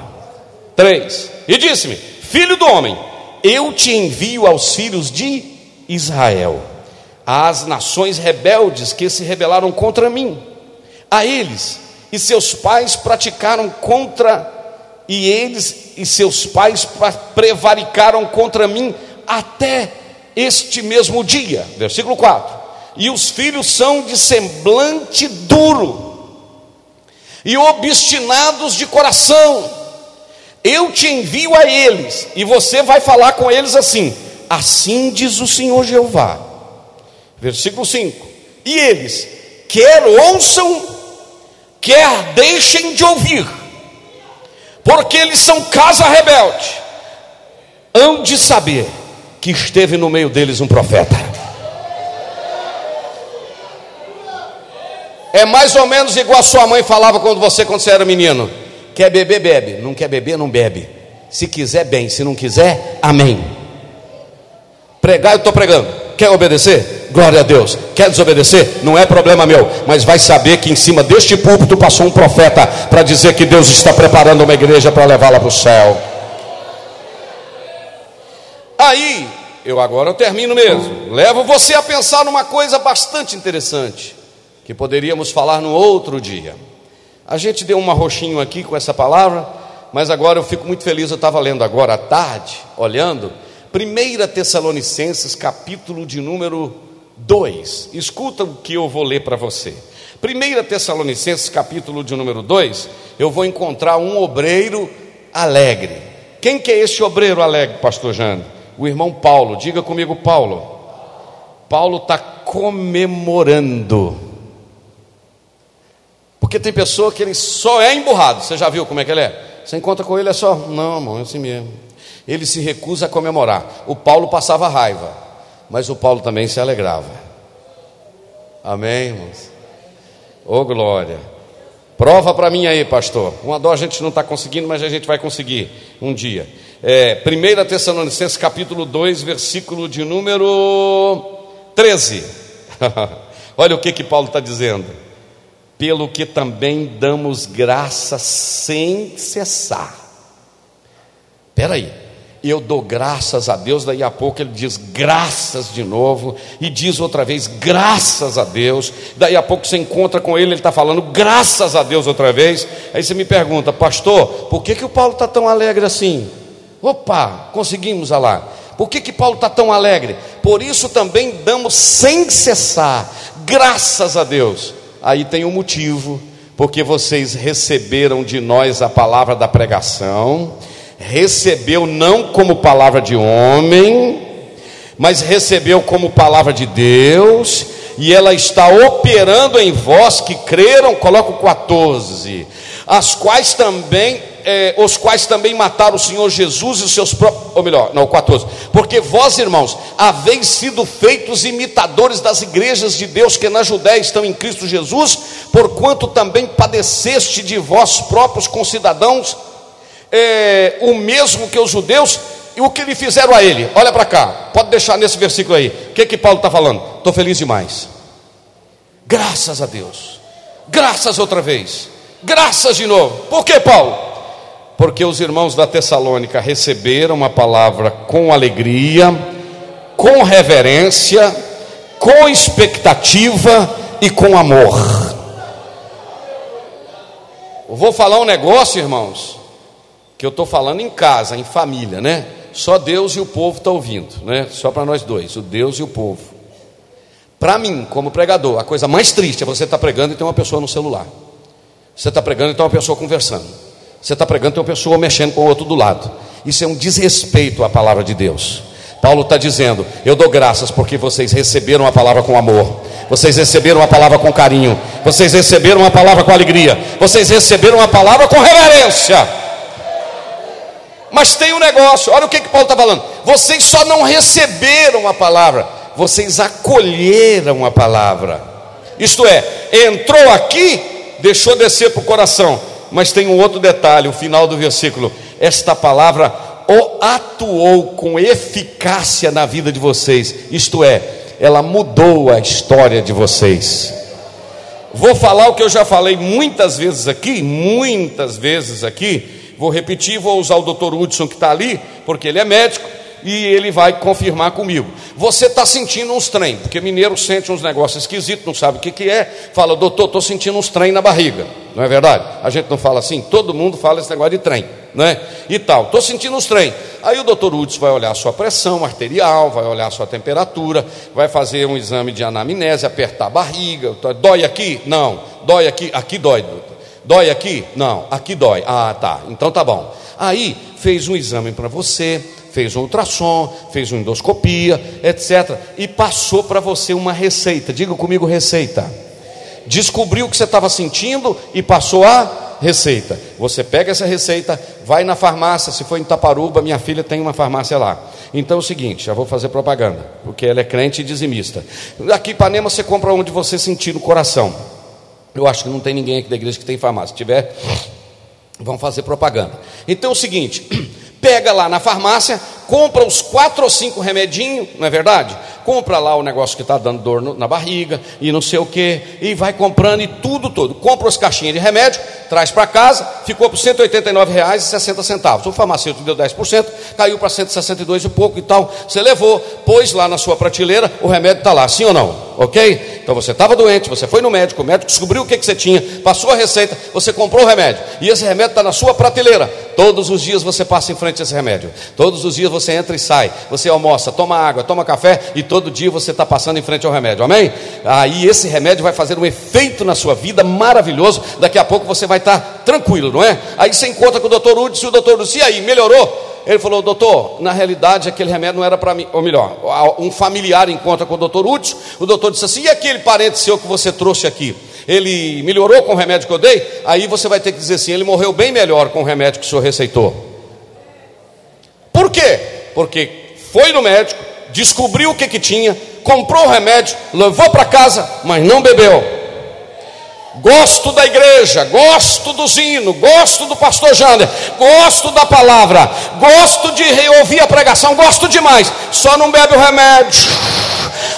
Três, e disse-me: Filho do homem, eu te envio aos filhos de Israel, às nações rebeldes que se rebelaram contra mim. A eles e seus pais praticaram contra e eles e seus pais prevaricaram contra mim até este mesmo dia. Versículo 4. E os filhos são de semblante duro e obstinados de coração. Eu te envio a eles, e você vai falar com eles assim: Assim diz o Senhor Jeová. Versículo 5: E eles, quer ouçam, quer deixem de ouvir, porque eles são casa rebelde, hão de saber que esteve no meio deles um profeta. É mais ou menos igual a sua mãe falava quando você, quando você era menino: quer beber, bebe, não quer beber, não bebe. Se quiser, bem, se não quiser, amém. Pregar, eu estou pregando. Quer obedecer? Glória a Deus. Quer desobedecer? Não é problema meu, mas vai saber que em cima deste púlpito passou um profeta para dizer que Deus está preparando uma igreja para levá-la para o céu. Aí, eu agora termino mesmo. Levo você a pensar numa coisa bastante interessante, que poderíamos falar no outro dia. A gente deu um roxinho aqui com essa palavra, mas agora eu fico muito feliz. Eu estava lendo agora à tarde, olhando, 1 Tessalonicenses, capítulo de número 2. Escuta o que eu vou ler para você. 1 Tessalonicenses, capítulo de número 2, eu vou encontrar um obreiro alegre. Quem que é esse obreiro alegre, pastor Jane? O irmão Paulo. Diga comigo, Paulo. Paulo está comemorando. Porque tem pessoa que ele só é emburrado. Você já viu como é que ele é? Você encontra com ele, é só, não, irmão, é assim mesmo. Ele se recusa a comemorar. O Paulo passava raiva mas o Paulo também se alegrava. Amém, irmãos? Ô oh, glória. Prova para mim aí, pastor. Uma dó a gente não está conseguindo, mas a gente vai conseguir um dia. É, 1 Tessalonicenses capítulo 2, versículo de número 13. Olha o que, que Paulo está dizendo. Pelo que também damos graça sem cessar. Espera aí e eu dou graças a Deus. Daí a pouco ele diz graças de novo, e diz outra vez graças a Deus. Daí a pouco você encontra com ele, ele está falando graças a Deus outra vez. Aí você me pergunta, pastor, por que, que o Paulo está tão alegre assim? Opa, conseguimos lá. Por que, que Paulo está tão alegre? Por isso também damos sem cessar, graças a Deus. Aí tem um motivo, porque vocês receberam de nós a palavra da pregação, recebeu não como palavra de homem, mas recebeu como palavra de Deus, e ela está operando em vós que creram, coloca o 14, as quais também é, os quais também mataram o Senhor Jesus e os seus próprios, ou melhor, não, 14, porque vós, irmãos, haveis sido feitos imitadores das igrejas de Deus que na Judéia estão em Cristo Jesus, porquanto também padeceste de vós próprios concidadãos, é, o mesmo que os judeus, e o que lhe fizeram a ele, olha para cá, pode deixar nesse versículo aí, o que que Paulo está falando? Estou feliz demais, graças a Deus, graças outra vez, graças de novo, por que Paulo? porque os irmãos da Tessalônica receberam a palavra com alegria, com reverência, com expectativa e com amor. Eu vou falar um negócio, irmãos, que eu estou falando em casa, em família, né? Só Deus e o povo estão tá ouvindo, né? Só para nós dois, o Deus e o povo. Para mim, como pregador, a coisa mais triste é você estar tá pregando e ter uma pessoa no celular. Você está pregando e tem uma pessoa conversando. Você está pregando, tem uma pessoa mexendo com o outro do lado. Isso é um desrespeito à palavra de Deus. Paulo está dizendo: Eu dou graças porque vocês receberam a palavra com amor, vocês receberam a palavra com carinho, vocês receberam a palavra com alegria, vocês receberam a palavra com reverência. Mas tem um negócio, olha o que, que Paulo está falando: vocês só não receberam a palavra, vocês acolheram a palavra. Isto é, entrou aqui, deixou descer para o coração, mas tem um outro detalhe, o final do versículo. Esta palavra atuou com eficácia na vida de vocês, isto é, ela mudou a história de vocês. Vou falar o que eu já falei muitas vezes aqui, muitas vezes aqui. Vou repetir, vou usar o doutor Hudson que está ali, porque ele é médico e ele vai confirmar comigo. Você está sentindo uns trem, porque mineiro sente uns negócios esquisitos, não sabe o que, que é, fala, doutor, estou sentindo uns trem na barriga, não é verdade? A gente não fala assim, todo mundo fala esse negócio de trem, né? E tal, estou sentindo uns trem. Aí o doutor Hudson vai olhar a sua pressão arterial, vai olhar a sua temperatura, vai fazer um exame de anamnese, apertar a barriga, dói aqui? Não, dói aqui, aqui dói, doutor. Dói aqui? Não, aqui dói. Ah, tá, então tá bom. Aí fez um exame para você, fez um ultrassom, fez uma endoscopia, etc. E passou para você uma receita. Diga comigo, receita. Descobriu o que você estava sentindo e passou a receita. Você pega essa receita, vai na farmácia. Se for em Taparuba, minha filha tem uma farmácia lá. Então é o seguinte, já vou fazer propaganda, porque ela é crente e dizimista. Aqui em Ipanema você compra onde você sentir no coração. Eu acho que não tem ninguém aqui da igreja que tem farmácia. Se tiver, vão fazer propaganda. Então é o seguinte pega lá na farmácia, compra os quatro ou cinco remedinhos, não é verdade? Compra lá o negócio que está dando dor no, na barriga e não sei o que, e vai comprando e tudo, todo. Compra as caixinhas de remédio, traz para casa, ficou por R$ 189,60. O farmacêutico deu 10%, caiu para 162 e pouco e tal. Você levou, pôs lá na sua prateleira, o remédio está lá, sim ou não? Ok? Então você estava doente, você foi no médico, o médico descobriu o que, que você tinha, passou a receita, você comprou o remédio, e esse remédio está na sua prateleira. Todos os dias você passa em frente a esse remédio, todos os dias você entra e sai, você almoça, toma água, toma café, e todo dia você está passando em frente ao remédio, amém? Aí esse remédio vai fazer um efeito na sua vida maravilhoso, daqui a pouco você vai estar tá tranquilo, não é? Aí você encontra com o doutor Udes, e o doutor disse, e aí, melhorou? Ele falou, doutor, na realidade aquele remédio não era para mim, ou melhor, um familiar encontra com o doutor Hudson, o doutor disse assim, e aquele parente seu que você trouxe aqui? Ele melhorou com o remédio que eu dei? Aí você vai ter que dizer assim, ele morreu bem melhor com o remédio que o senhor receitou. Por quê? Porque foi no médico, descobriu o que, que tinha, comprou o remédio, levou para casa, mas não bebeu. Gosto da igreja, gosto do zino, gosto do pastor Jander, gosto da palavra, gosto de ouvir a pregação, gosto demais. Só não bebe o remédio,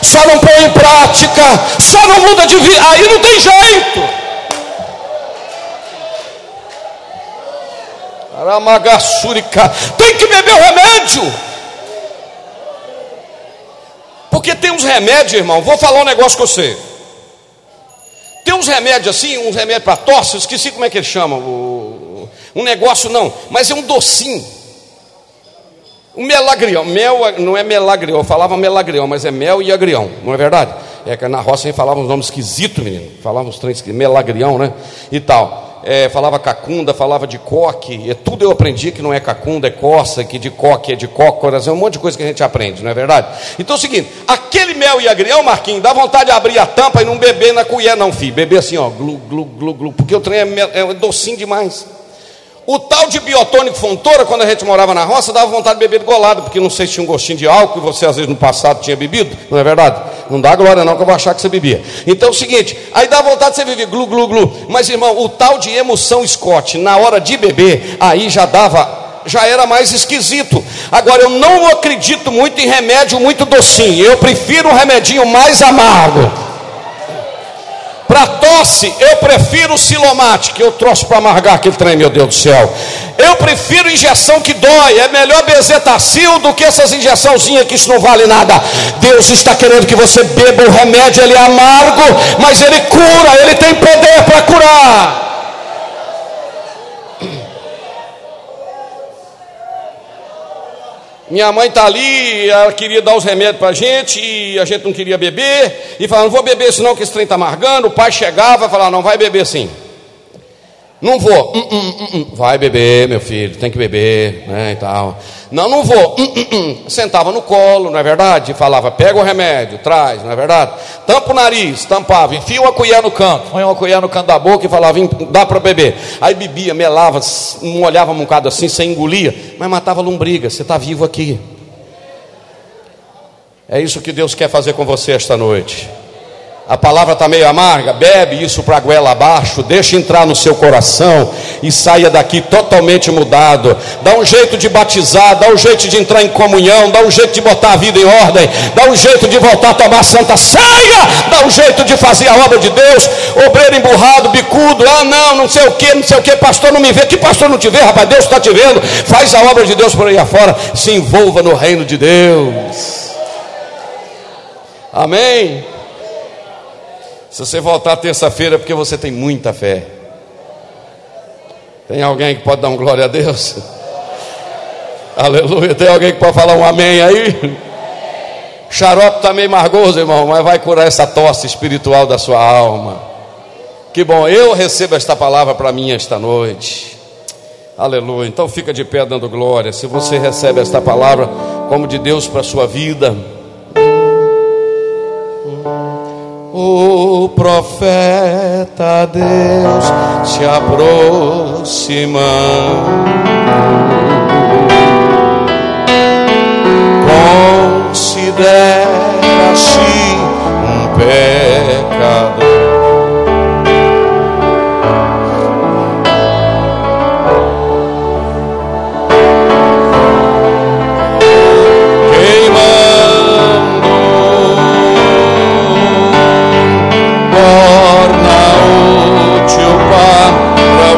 só não põe em prática, só não muda de vida. Aí não tem jeito. Tem que beber o remédio. Porque tem uns remédios, irmão. Vou falar um negócio com você. Tem uns remédios assim, uns remédios para tosse, esqueci como é que ele chama. um negócio não, mas é um docinho. O melagrião, mel não é melagrião, eu falava melagrião, mas é mel e agrião, não é verdade? É que na roça a gente falava uns nomes esquisitos, menino. Falava uns trens melagrião, né? E tal. É, falava cacunda, falava de coque, é, tudo eu aprendi que não é cacunda, é coça, que de coque é de cócoras, é um monte de coisa que a gente aprende, não é verdade? Então é o seguinte, aquele mel e agrião, Marquinhos, dá vontade de abrir a tampa e não beber na colher, não, filho. Beber assim, ó, glu, glu, glu, glu, porque o trem é, é docinho demais. O tal de biotônico fontora, quando a gente morava na roça, dava vontade de beber de golado, porque não sei se tinha um gostinho de álcool e você às vezes no passado tinha bebido, não é verdade? Não dá glória não que eu vou achar que você bebia. Então é o seguinte, aí dá vontade de você beber glu glu glu, mas irmão, o tal de emoção Scott, na hora de beber, aí já dava já era mais esquisito. Agora eu não acredito muito em remédio muito docinho. Eu prefiro um remedinho mais amargo. Para tosse, eu prefiro o silomate, que eu trouxe para amargar aquele trem, meu Deus do céu. Eu prefiro injeção que dói, é melhor bezetacil do que essas injeçãozinhas que isso não vale nada. Deus está querendo que você beba o remédio, ele é amargo, mas ele cura, ele tem poder para curar. Minha mãe está ali, ela queria dar os remédios para a gente e a gente não queria beber. E falava, não vou beber senão que esse trem está amargando. O pai chegava e falava, não vai beber sim. Não vou. Hum, hum, hum, hum, Vai beber, meu filho, tem que beber, né, e tal. Não, não vou. Hum, Sentava no colo, não é verdade? Falava, pega o remédio, traz, não é verdade? Tampa o nariz, tampava, enfia uma colher no canto, põe uma colher no canto da boca e falava, dá para beber. Aí bebia, melava, molhava um bocado assim, sem engolia, mas matava lombriga, você está vivo aqui. É isso que Deus quer fazer com você esta noite a palavra está meio amarga, bebe isso para a goela abaixo, deixa entrar no seu coração e saia daqui totalmente mudado. Dá um jeito de batizar, dá um jeito de entrar em comunhão, dá um jeito de botar a vida em ordem, dá um jeito de voltar a tomar santa saia, dá um jeito de fazer a obra de Deus. Obreiro emburrado, bicudo, ah não, não sei o que, não sei o que, pastor não me vê, que pastor não te vê, rapaz, Deus está te vendo. Faz a obra de Deus por aí afora, se envolva no reino de Deus. Amém. Se você voltar terça-feira, é porque você tem muita fé. Tem alguém que pode dar um glória a Deus? Aleluia. Tem alguém que pode falar um amém aí? Xarope está meio margoso, irmão, mas vai curar essa tosse espiritual da sua alma. Que bom, eu recebo esta palavra para mim esta noite. Aleluia. Então fica de pé dando glória. Se você recebe esta palavra como de Deus para a sua vida o profeta Deus se aproximando. Considera-se um pecador.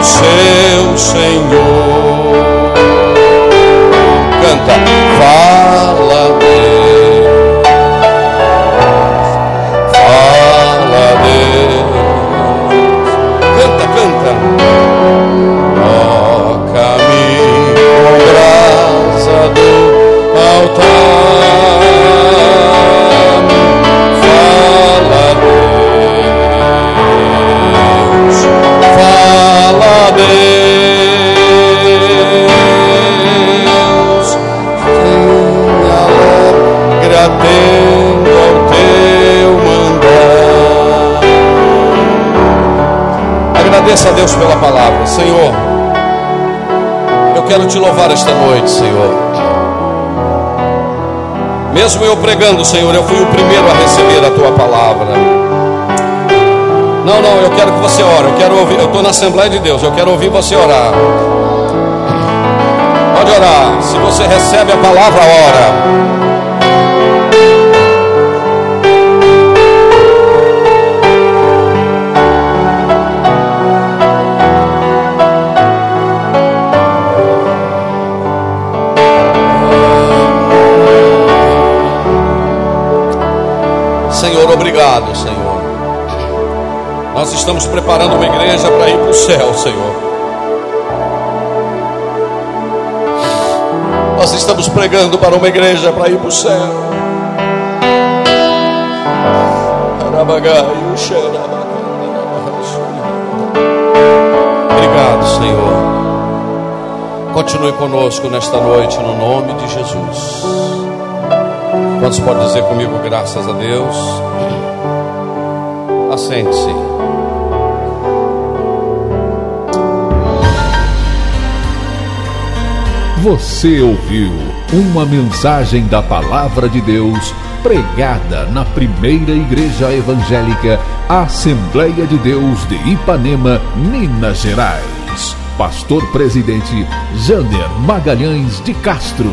Seu Senhor. Agradeça a Deus pela palavra, Senhor. Eu quero te louvar esta noite, Senhor. Mesmo eu pregando, Senhor, eu fui o primeiro a receber a tua palavra. Não, não, eu quero que você ore. Eu quero ouvir. Eu estou na Assembleia de Deus. Eu quero ouvir você orar. Pode orar. Se você recebe a palavra, ora. Senhor, obrigado, Senhor. Nós estamos preparando uma igreja para ir para o céu, Senhor. Nós estamos pregando para uma igreja para ir para o céu. Obrigado, Senhor. Continue conosco nesta noite, no nome de Jesus. Quantos podem dizer comigo, graças a Deus? Assente-se. Você ouviu uma mensagem da Palavra de Deus pregada na primeira Igreja Evangélica Assembleia de Deus de Ipanema, Minas Gerais. Pastor Presidente Jander Magalhães de Castro.